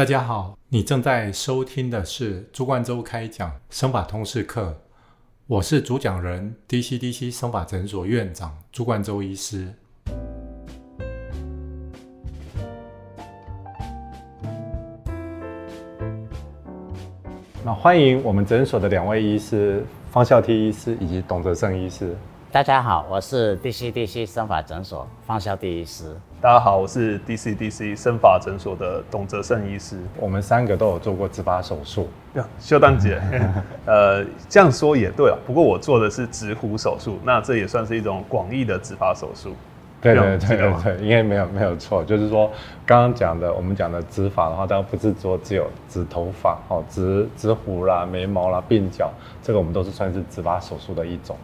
大家好，你正在收听的是朱冠洲开讲生法通识课，我是主讲人 DCDC 生法诊所院长朱冠洲医师。那欢迎我们诊所的两位医师方孝悌医师以及董泽胜医师。大家好，我是 DCDC 生法诊所方孝第医师。大家好，我是 DCDC 生法诊所的董泽胜医师。我们三个都有做过植发手术。秀丹姐，呃，这样说也对啊。不过我做的是植胡手术，那这也算是一种广义的植发手术。对对对对对，因为没有没有错，就是说刚刚讲的，我们讲的植发的话，当然不是说只有植头发哦，植植胡啦、眉毛啦、鬓角，这个我们都是算是植发手术的一种。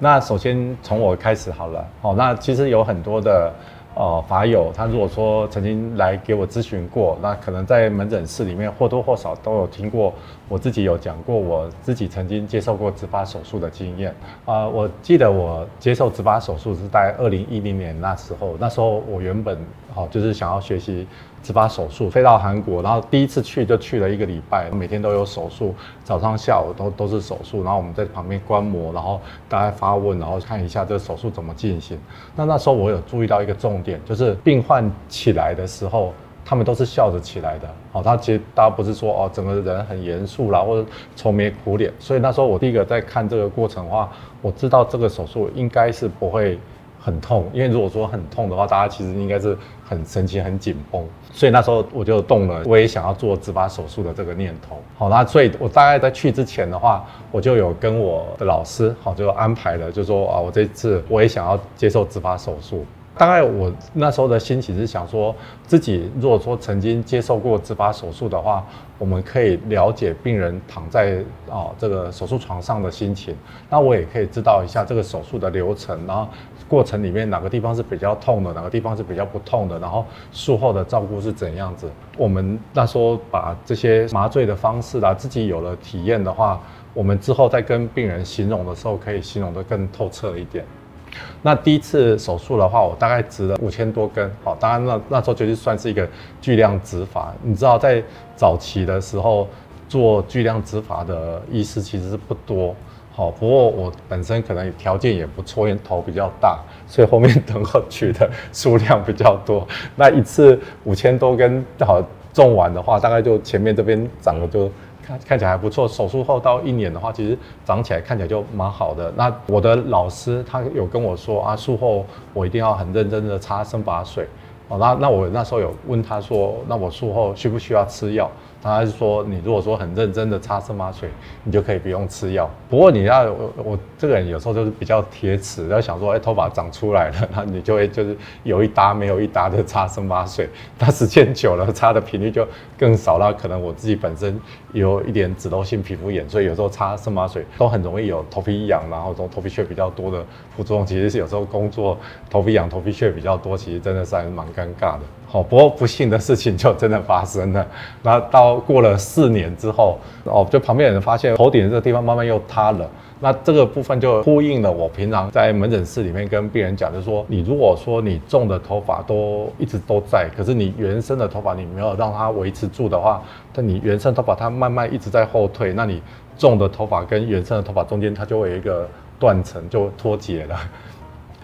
那首先从我开始好了，哦，那其实有很多的。呃，法友他如果说曾经来给我咨询过，那可能在门诊室里面或多或少都有听过，我自己有讲过我自己曾经接受过植发手术的经验。啊，我记得我接受植发手术是在二零一零年那时候，那时候我原本哦就是想要学习。植发手术飞到韩国，然后第一次去就去了一个礼拜，每天都有手术，早上下午都都是手术，然后我们在旁边观摩，然后大家发问，然后看一下这个手术怎么进行。那那时候我有注意到一个重点，就是病患起来的时候，他们都是笑着起来的。好，他其实大家不是说哦，整个人很严肃啦，或者愁眉苦脸。所以那时候我第一个在看这个过程的话，我知道这个手术应该是不会。很痛，因为如果说很痛的话，大家其实应该是很神经很紧绷，所以那时候我就动了，我也想要做植发手术的这个念头。好，那所以我大概在去之前的话，我就有跟我的老师好就安排了，就说啊，我这次我也想要接受植发手术。大概我那时候的心情是想说，自己如果说曾经接受过植发手术的话，我们可以了解病人躺在啊这个手术床上的心情，那我也可以知道一下这个手术的流程，然后过程里面哪个地方是比较痛的，哪个地方是比较不痛的，然后术后的照顾是怎样子。我们那时候把这些麻醉的方式啦，自己有了体验的话，我们之后再跟病人形容的时候，可以形容得更透彻一点。那第一次手术的话，我大概植了五千多根，好，当然那那时候就是算是一个巨量植发。你知道，在早期的时候做巨量植发的医师其实是不多，好，不过我本身可能条件也不错，因为头比较大，所以后面等候取的数量比较多。那一次五千多根，好种完的话，大概就前面这边长了就。看起来还不错，手术后到一年的话，其实长起来看起来就蛮好的。那我的老师他有跟我说啊，术后我一定要很认真的擦生发水。哦，那那我那时候有问他说，那我术后需不需要吃药？他是说，你如果说很认真的擦生发水，你就可以不用吃药。不过你要我我这个人有时候就是比较铁齿，要想说，哎，头发长出来了，那你就会就是有一搭没有一搭的擦生发水。它时间久了，擦的频率就更少了。可能我自己本身有一点脂漏性皮肤炎，所以有时候擦生发水都很容易有头皮痒，然后头头皮屑比较多的副作用。其实是有时候工作头皮痒、头皮屑比较多，其实真的是还蛮尴尬的。好，不过不幸的事情就真的发生了。那 到过了四年之后，哦，就旁边有人发现头顶这个地方慢慢又塌了。那这个部分就呼应了我平常在门诊室里面跟病人讲，就说，你如果说你种的头发都一直都在，可是你原生的头发你没有让它维持住的话，那你原生头发它慢慢一直在后退，那你种的头发跟原生的头发中间它就会有一个断层，就脱节了。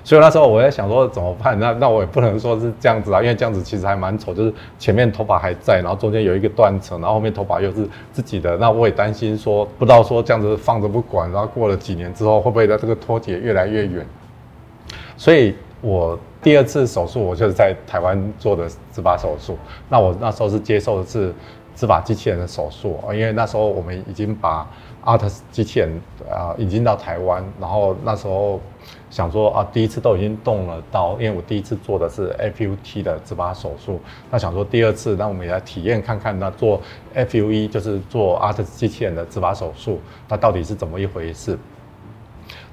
所以那时候我在想说怎么办？那那我也不能说是这样子啊，因为这样子其实还蛮丑，就是前面头发还在，然后中间有一个断层，然后后面头发又是自己的。那我也担心说，不知道说这样子放着不管，然后过了几年之后，会不会在这个脱节越来越远？所以我第二次手术，我就是在台湾做的植发手术。那我那时候是接受的是植发机器人的手术啊，因为那时候我们已经把 Arts 机器人啊引进到台湾，然后那时候。想说啊，第一次都已经动了刀，因为我第一次做的是 FUT 的植发手术。那想说第二次，那我们也来体验看看，那做 FUE 就是做 ART 机器人的植发手术，那到底是怎么一回事？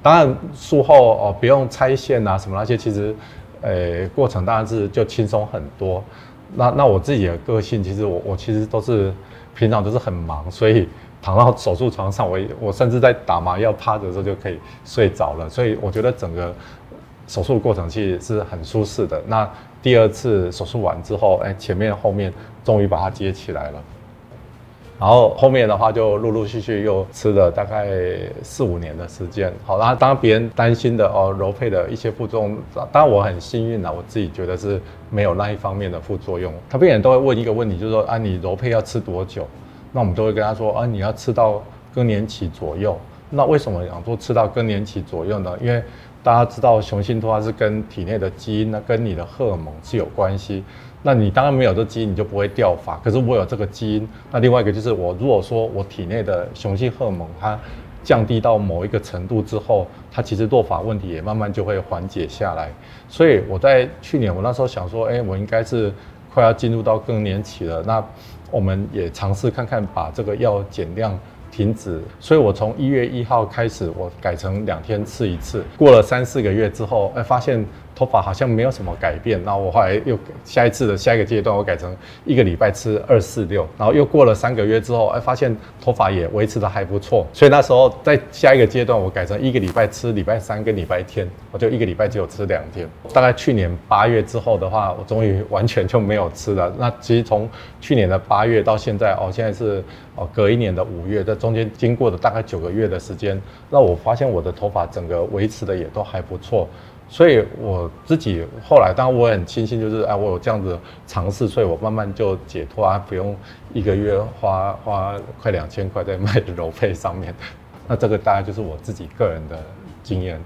当然术后哦，不用拆线啊什么那些，其实呃过程当然是就轻松很多。那那我自己的个性，其实我我其实都是平常都是很忙，所以。躺到手术床上，我我甚至在打麻药趴着的时候就可以睡着了，所以我觉得整个手术过程其实是很舒适的。那第二次手术完之后，哎，前面后面终于把它接起来了。然后后面的话就陆陆续续又吃了大概四五年的时间。好，然后当别人担心的哦柔配的一些副作用，当然我很幸运啦，我自己觉得是没有那一方面的副作用。他病人都会问一个问题，就是说啊你柔配要吃多久？那我们都会跟他说啊你要吃到更年期左右。那为什么想说吃到更年期左右呢？因为大家知道雄性脱发是跟体内的基因呢，跟你的荷尔蒙是有关系。那你当然没有这基因，你就不会掉发。可是我有这个基因。那另外一个就是，我如果说我体内的雄性荷尔蒙它降低到某一个程度之后，它其实落发问题也慢慢就会缓解下来。所以我在去年我那时候想说，哎，我应该是快要进入到更年期了。那我们也尝试看看把这个药减量停止。所以我从一月一号开始，我改成两天吃一次。过了三四个月之后，哎，发现。头发好像没有什么改变，那我后来又下一次的下一个阶段，我改成一个礼拜吃二四六，然后又过了三个月之后，哎，发现头发也维持的还不错，所以那时候在下一个阶段，我改成一个礼拜吃礼拜三跟礼拜天，我就一个礼拜只有吃两天。大概去年八月之后的话，我终于完全就没有吃了。那其实从去年的八月到现在，哦，现在是哦隔一年的五月，在中间经过的大概九个月的时间，那我发现我的头发整个维持的也都还不错。所以我自己后来，当然我很庆幸，就是哎，我有这样子尝试，所以我慢慢就解脱啊，不用一个月花花快两千块在卖柔配上面。那这个大概就是我自己个人的经验。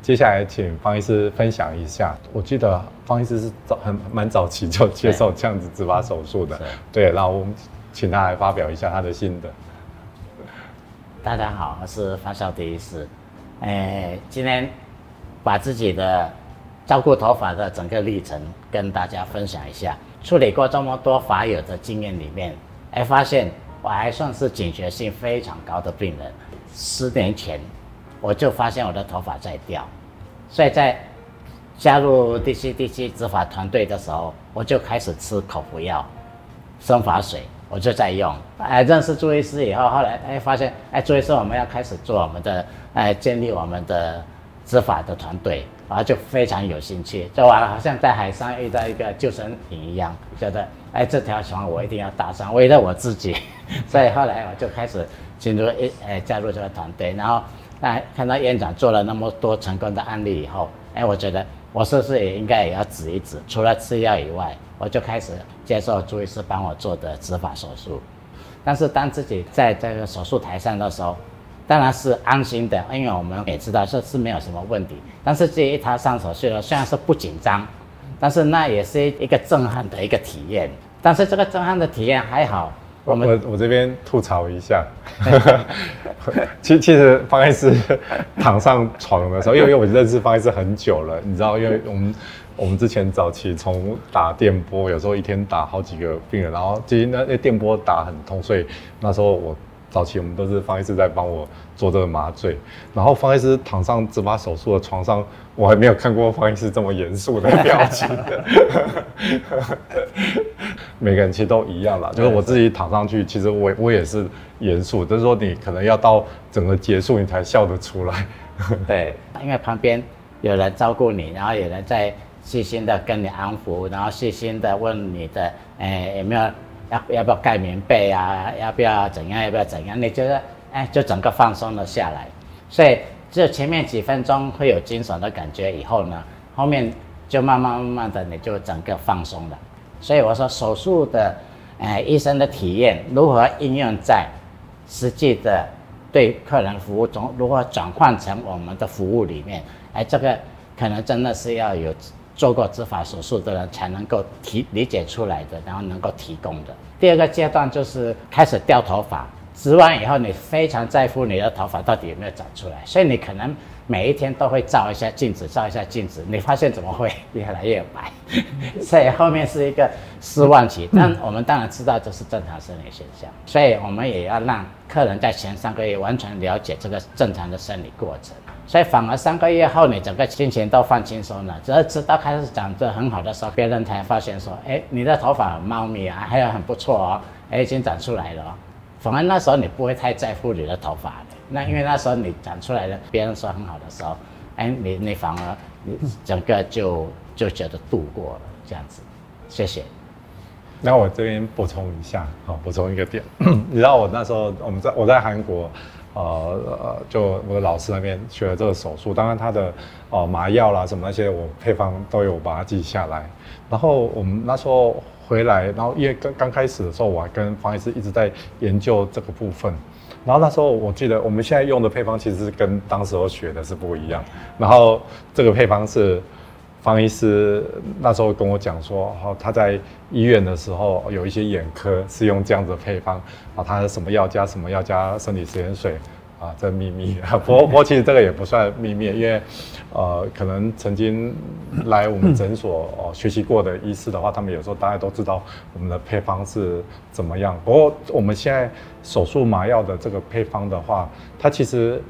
接下来请方医师分享一下。我记得方医师是早很蛮早期就接受这样子植发手术的，对。然后我们请他来发表一下他的心得。大家好，我是方少迪医师。哎，今天。把自己的照顾头发的整个历程跟大家分享一下。处理过这么多发友的经验里面，哎，发现我还算是警觉性非常高的病人。十年前我就发现我的头发在掉，所以在加入 DCDC 执法团队的时候，我就开始吃口服药、生发水，我就在用。哎，认识朱医师以后，后来哎发现，哎，朱医师我们要开始做我们的，哎，建立我们的。执法的团队，然后就非常有兴趣，就完了，好像在海上遇到一个救生艇一样，觉得哎，这条船我一定要搭上，为了我自己，所以后来我就开始进入一哎加入这个团队，然后哎看到院长做了那么多成功的案例以后，哎，我觉得我是不是也应该也要指一指？除了吃药以外，我就开始接受朱医师帮我做的执法手术，但是当自己在这个手术台上的时候。当然是安心的，因为我们也知道这是没有什么问题。但是这一他上手术了，虽然是不紧张，但是那也是一个震撼的一个体验。但是这个震撼的体验还好，我们我这边吐槽一下，其其实方医师躺上床的时候，因为因为我认识方医师很久了，你知道，因为我们我们之前早期从打电波，有时候一天打好几个病人，然后其实那那电波打很痛，所以那时候我。早期我们都是方医师在帮我做这个麻醉，然后方医师躺上植发手术的床上，我还没有看过方医师这么严肃的表情的。每个人其实都一样啦，就是我自己躺上去，其实我我也是严肃，就是说你可能要到整个结束你才笑得出来。对，因为旁边有人照顾你，然后有人在细心的跟你安抚，然后细心的问你的，哎有没有。要要不要盖棉被啊？要不要怎样？要不要怎样？你觉得，哎，就整个放松了下来。所以，就前面几分钟会有惊悚的感觉，以后呢，后面就慢慢慢慢的，你就整个放松了。所以我说，手术的，哎，医生的体验如何应用在实际的对客人服务中，如何转换成我们的服务里面？哎，这个可能真的是要有。做过植发手术的人才能够提理解出来的，然后能够提供的。第二个阶段就是开始掉头发，植完以后你非常在乎你的头发到底有没有长出来，所以你可能每一天都会照一下镜子，照一下镜子，你发现怎么会 越来越白？所以后面是一个失望期。但我们当然知道这是正常生理现象，所以我们也要让客人在前三个月完全了解这个正常的生理过程。所以反而三个月后，你整个心情都放轻松了。只要直到开始长得很好的时候，别人才发现说：“哎，你的头发很茂密啊，还有很不错哦，哎，已经长出来了。”反而那时候你不会太在乎你的头发。那因为那时候你长出来了，别人说很好的时候，哎，你你反而你整个就就觉得度过了这样子。谢谢。那我这边补充一下，好，补充一个点。你知道我那时候我们在我在韩国，呃呃，就我的老师那边学了这个手术，当然他的哦麻药啦什么那些我配方都有把它记下来。然后我们那时候回来，然后因为刚刚开始的时候，我还跟方医师一直在研究这个部分。然后那时候我记得我们现在用的配方其实是跟当时候学的是不一样。然后这个配方是。方医师那时候跟我讲说，哦，他在医院的时候有一些眼科是用这样子的配方，啊，他什么药加什么药加生理食盐水，啊，这秘密。不过不过其实这个也不算秘密，因为，呃，可能曾经来我们诊所哦学习过的医师的话，他们有时候大家都知道我们的配方是怎么样。不过我们现在手术麻药的这个配方的话，它其实。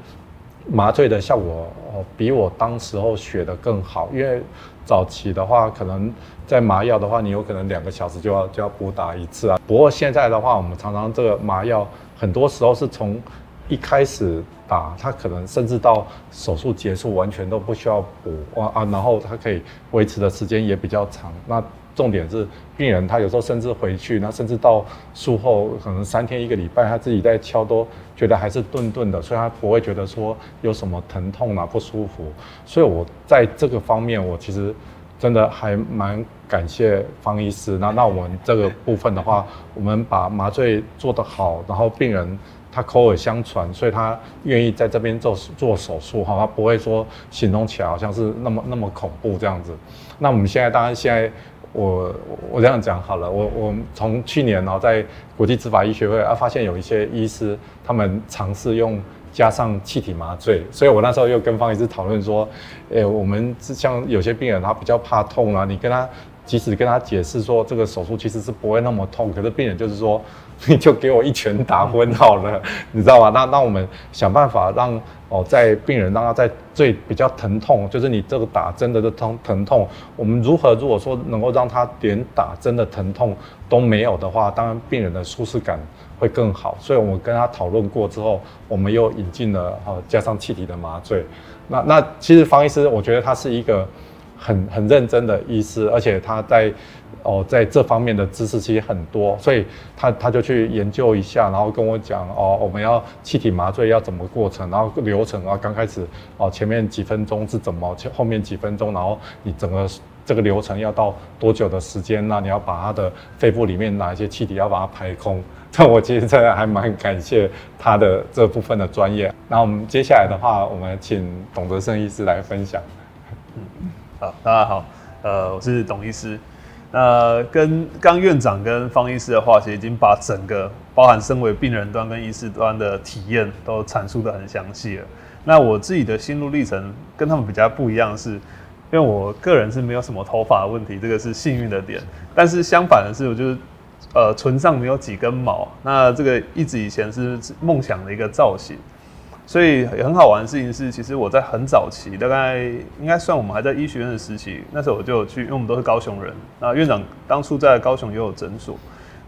麻醉的效果哦，比我当时候学的更好，因为早期的话，可能在麻药的话，你有可能两个小时就要就要补打一次啊。不过现在的话，我们常常这个麻药很多时候是从一开始打，他可能甚至到手术结束完全都不需要补啊啊，然后他可以维持的时间也比较长。那重点是病人他有时候甚至回去，那甚至到术后可能三天一个礼拜，他自己在敲都觉得还是顿顿的，所以他不会觉得说有什么疼痛啊不舒服。所以我在这个方面，我其实真的还蛮感谢方医师。那那我们这个部分的话，我们把麻醉做得好，然后病人他口耳相传，所以他愿意在这边做做手术哈，他不会说形容起来好像是那么那么恐怖这样子。那我们现在当然现在。我我这样讲好了，我我从去年哦，在国际执法医学会啊，发现有一些医师他们尝试用加上气体麻醉，所以我那时候又跟方医师讨论说，诶，我们像有些病人他比较怕痛啊，你跟他即使跟他解释说这个手术其实是不会那么痛，可是病人就是说。你 就给我一拳打昏好了，你知道吗？那那我们想办法让哦，在病人让他在最比较疼痛，就是你这个打针的这疼疼痛，我们如何如果说能够让他连打针的疼痛都没有的话，当然病人的舒适感会更好。所以我们跟他讨论过之后，我们又引进了哦加上气体的麻醉。那那其实方医师，我觉得他是一个很很认真的医师，而且他在。哦，在这方面的知识其实很多，所以他他就去研究一下，然后跟我讲哦，我们要气体麻醉要怎么过程，然后流程啊，刚开始哦前面几分钟是怎么，后面几分钟，然后你整个这个流程要到多久的时间？那你要把他的肺部里面哪一些气体要把它排空？这我其实真的还蛮感谢他的这部分的专业。那我们接下来的话，我们请董德胜医师来分享。嗯，好，大家好，呃，我是董医师。那跟刚院长跟方医师的话，其实已经把整个包含身为病人端跟医师端的体验都阐述的很详细了。那我自己的心路历程跟他们比较不一样，是因为我个人是没有什么头发的问题，这个是幸运的点。但是相反的是，我就是呃唇上没有几根毛，那这个一直以前是梦想的一个造型。所以很好玩的事情是，其实我在很早期，大概应该算我们还在医学院的时期，那时候我就去，因为我们都是高雄人。那院长当初在高雄也有诊所，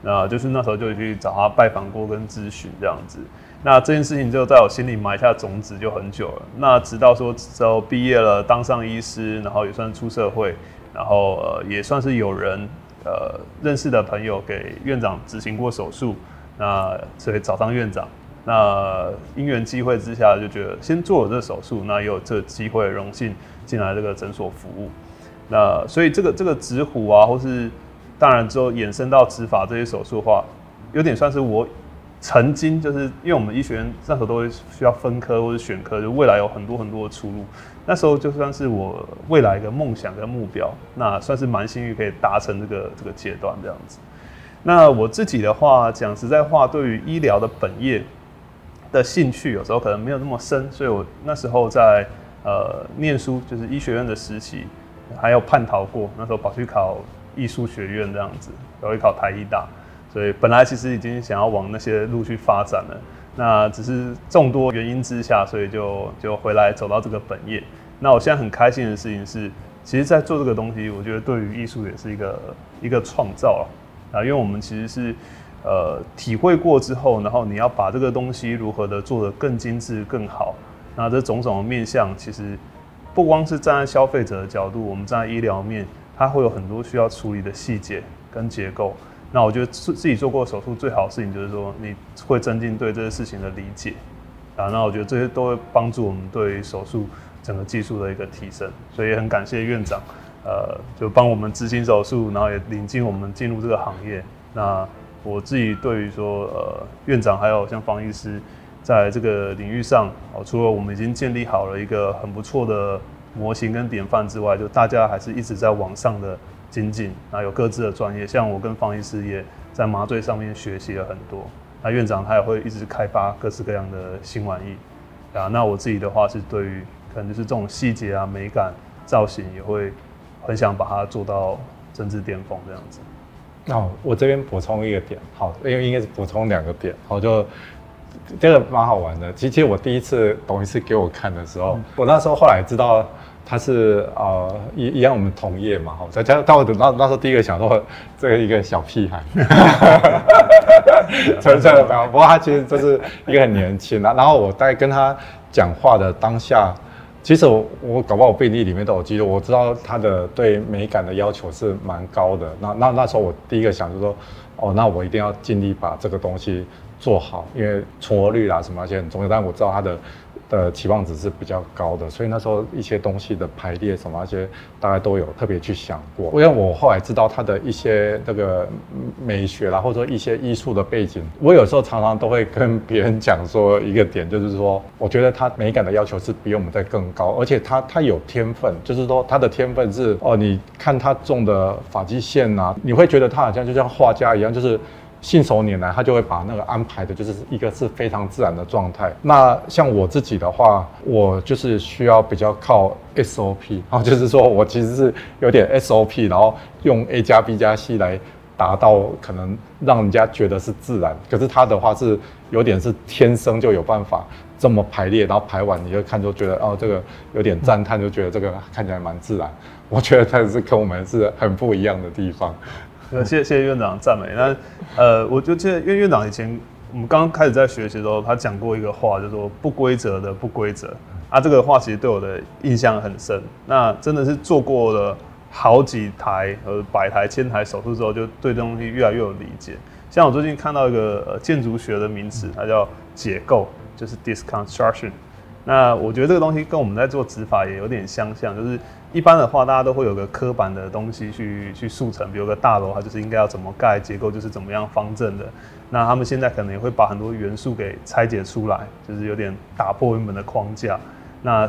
那就是那时候就去找他拜访过跟咨询这样子。那这件事情就在我心里埋下种子就很久了。那直到说之后毕业了，当上医师，然后也算出社会，然后呃也算是有人呃认识的朋友给院长执行过手术，那所以找上院长。那因缘机会之下，就觉得先做了这个手术，那也有这机会荣幸进来这个诊所服务。那所以这个这个植虎啊，或是当然之后衍生到植法这些手术的话，有点算是我曾经就是因为我们医学院那时候都会需要分科或者选科，就未来有很多很多的出路。那时候就算是我未来一个梦想跟目标，那算是蛮幸运可以达成这个这个阶段这样子。那我自己的话讲实在话，对于医疗的本业。的兴趣有时候可能没有那么深，所以我那时候在呃念书，就是医学院的实习，还有叛逃过，那时候跑去考艺术学院这样子，然后考台医大，所以本来其实已经想要往那些路去发展了，那只是众多原因之下，所以就就回来走到这个本业。那我现在很开心的事情是，其实，在做这个东西，我觉得对于艺术也是一个一个创造啊，因为我们其实是。呃，体会过之后，然后你要把这个东西如何的做得更精致、更好，那这种种的面向，其实不光是站在消费者的角度，我们站在医疗面，它会有很多需要处理的细节跟结构。那我觉得自自己做过手术最好的事情就是说，你会增进对这些事情的理解啊。那我觉得这些都会帮助我们对于手术整个技术的一个提升。所以也很感谢院长，呃，就帮我们执行手术，然后也领进我们进入这个行业。那我自己对于说，呃，院长还有像方医师，在这个领域上，哦，除了我们已经建立好了一个很不错的模型跟典范之外，就大家还是一直在往上的。精进啊，有各自的专业，像我跟方医师也在麻醉上面学习了很多。那院长他也会一直开发各式各样的新玩意啊。那我自己的话是对于可能就是这种细节啊、美感、造型也会很想把它做到政治巅峰这样子。那我这边补充一个点，好，因为应该是补充两个点，好，就这个蛮好玩的。其实我第一次董医师给我看的时候，我那时候后来知道。他是呃一一样我们同业嘛哈，再加到等到那时候第一个想到这个一个小屁孩，真的不过他其实就是一个很年轻的。然后我在跟他讲话的当下，其实我我搞不好我病历里面都有记录，我知道他的对美感的要求是蛮高的。那那那时候我第一个想就是说，哦，那我一定要尽力把这个东西做好，因为存活率啦什么那些很重要。但我知道他的。的期望值是比较高的，所以那时候一些东西的排列什么那些，大概都有特别去想过。因为我后来知道他的一些那个美学啦，或者说一些艺术的背景，我有时候常常都会跟别人讲说一个点，就是说，我觉得他美感的要求是比我们在更高，而且他他有天分，就是说他的天分是哦，你看他种的发际线啊，你会觉得他好像就像画家一样，就是。信手拈来，他就会把那个安排的，就是一个是非常自然的状态。那像我自己的话，我就是需要比较靠 SOP，然后就是说我其实是有点 SOP，然后用 A 加 B 加 C 来达到可能让人家觉得是自然。可是他的话是有点是天生就有办法这么排列，然后排完你就看就觉得哦，这个有点赞叹，就觉得这个看起来蛮自然。我觉得他是跟我们是很不一样的地方。谢谢谢院长赞美。那呃，我就记得，因为院长以前我们刚刚开始在学习的时候，他讲过一个话，就说不规则的不规则。啊，这个话其实对我的印象很深。那真的是做过了好几台呃百台千台手术之后，就对这东西越来越有理解。像我最近看到一个呃建筑学的名词，它叫解构，就是 disconstruction。那我觉得这个东西跟我们在做指法也有点相像，就是一般的话，大家都会有个刻板的东西去去速成，比如个大楼，它就是应该要怎么盖，结构就是怎么样方正的。那他们现在可能也会把很多元素给拆解出来，就是有点打破原本的框架。那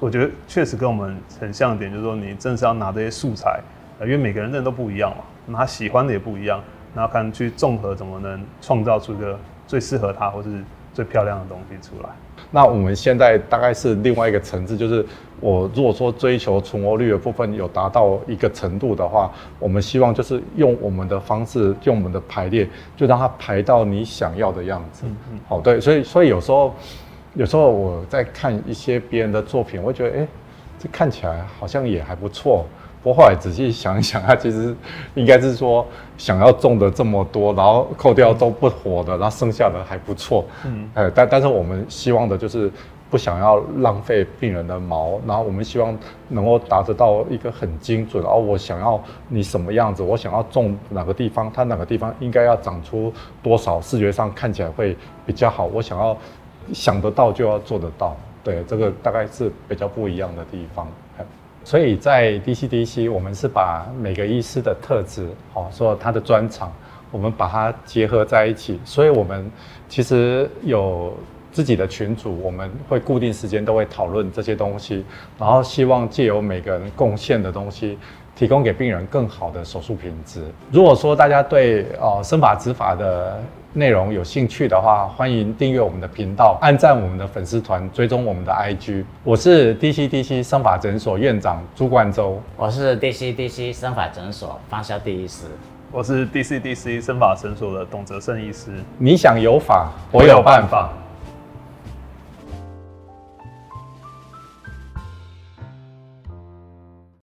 我觉得确实跟我们很像的点，就是说你正是要拿这些素材，因为每个人的都不一样嘛，那他喜欢的也不一样，然后看去综合怎么能创造出一个最适合他或是最漂亮的东西出来。那我们现在大概是另外一个层次，就是我如果说追求存活率的部分有达到一个程度的话，我们希望就是用我们的方式，用我们的排列，就让它排到你想要的样子。嗯嗯。好，对，所以所以有时候，有时候我在看一些别人的作品，我会觉得，哎，这看起来好像也还不错。不过后来仔细想一想，他其实应该是说想要种的这么多，然后扣掉都不活的，然后剩下的还不错。嗯，哎，但但是我们希望的就是不想要浪费病人的毛，然后我们希望能够达得到一个很精准。哦，我想要你什么样子，我想要种哪个地方，它哪个地方应该要长出多少，视觉上看起来会比较好。我想要想得到就要做得到，对，这个大概是比较不一样的地方。所以在 DCDC，我们是把每个医师的特质，好说他的专长，我们把它结合在一起。所以我们其实有自己的群组，我们会固定时间都会讨论这些东西，然后希望借由每个人贡献的东西。提供给病人更好的手术品质。如果说大家对哦生法执法的内容有兴趣的话，欢迎订阅我们的频道，按赞我们的粉丝团，追踪我们的 IG。我是 DCDC 生法诊所院长朱冠洲，我是 DCDC 生法诊所方肖第医师，我是 DCDC 生法诊所的董泽胜医师。你想有法，我有办法。